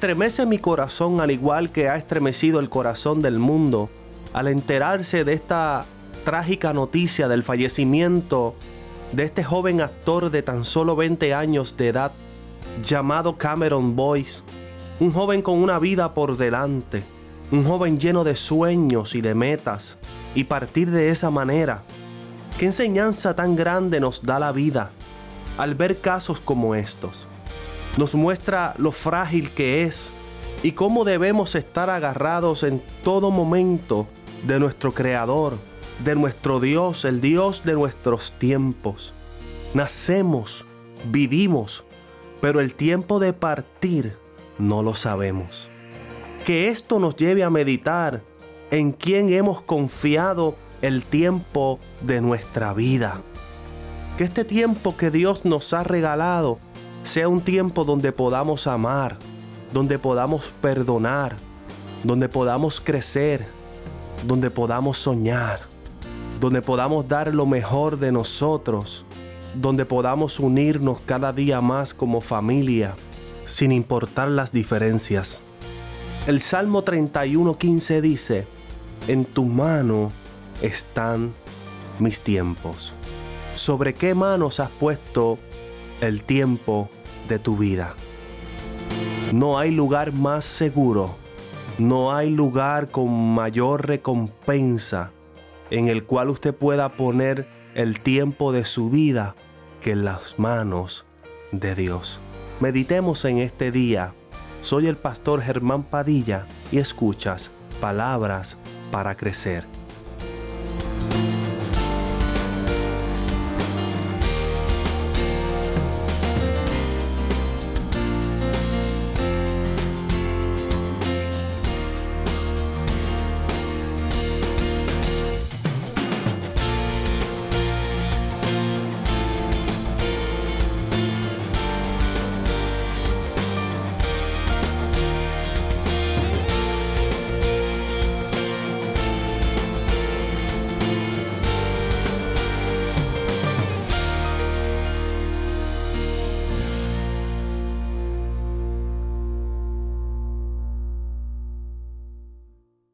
Estremece mi corazón al igual que ha estremecido el corazón del mundo al enterarse de esta trágica noticia del fallecimiento de este joven actor de tan solo 20 años de edad llamado Cameron Boyce, un joven con una vida por delante, un joven lleno de sueños y de metas, y partir de esa manera. ¿Qué enseñanza tan grande nos da la vida al ver casos como estos? Nos muestra lo frágil que es y cómo debemos estar agarrados en todo momento de nuestro Creador, de nuestro Dios, el Dios de nuestros tiempos. Nacemos, vivimos, pero el tiempo de partir no lo sabemos. Que esto nos lleve a meditar en quién hemos confiado el tiempo de nuestra vida. Que este tiempo que Dios nos ha regalado sea un tiempo donde podamos amar, donde podamos perdonar, donde podamos crecer, donde podamos soñar, donde podamos dar lo mejor de nosotros, donde podamos unirnos cada día más como familia, sin importar las diferencias. El Salmo 31.15 dice, en tu mano están mis tiempos. ¿Sobre qué manos has puesto el tiempo de tu vida? No hay lugar más seguro no hay lugar con mayor recompensa en el cual usted pueda poner el tiempo de su vida que en las manos de Dios. Meditemos en este día. Soy el pastor Germán Padilla y escuchas palabras para crecer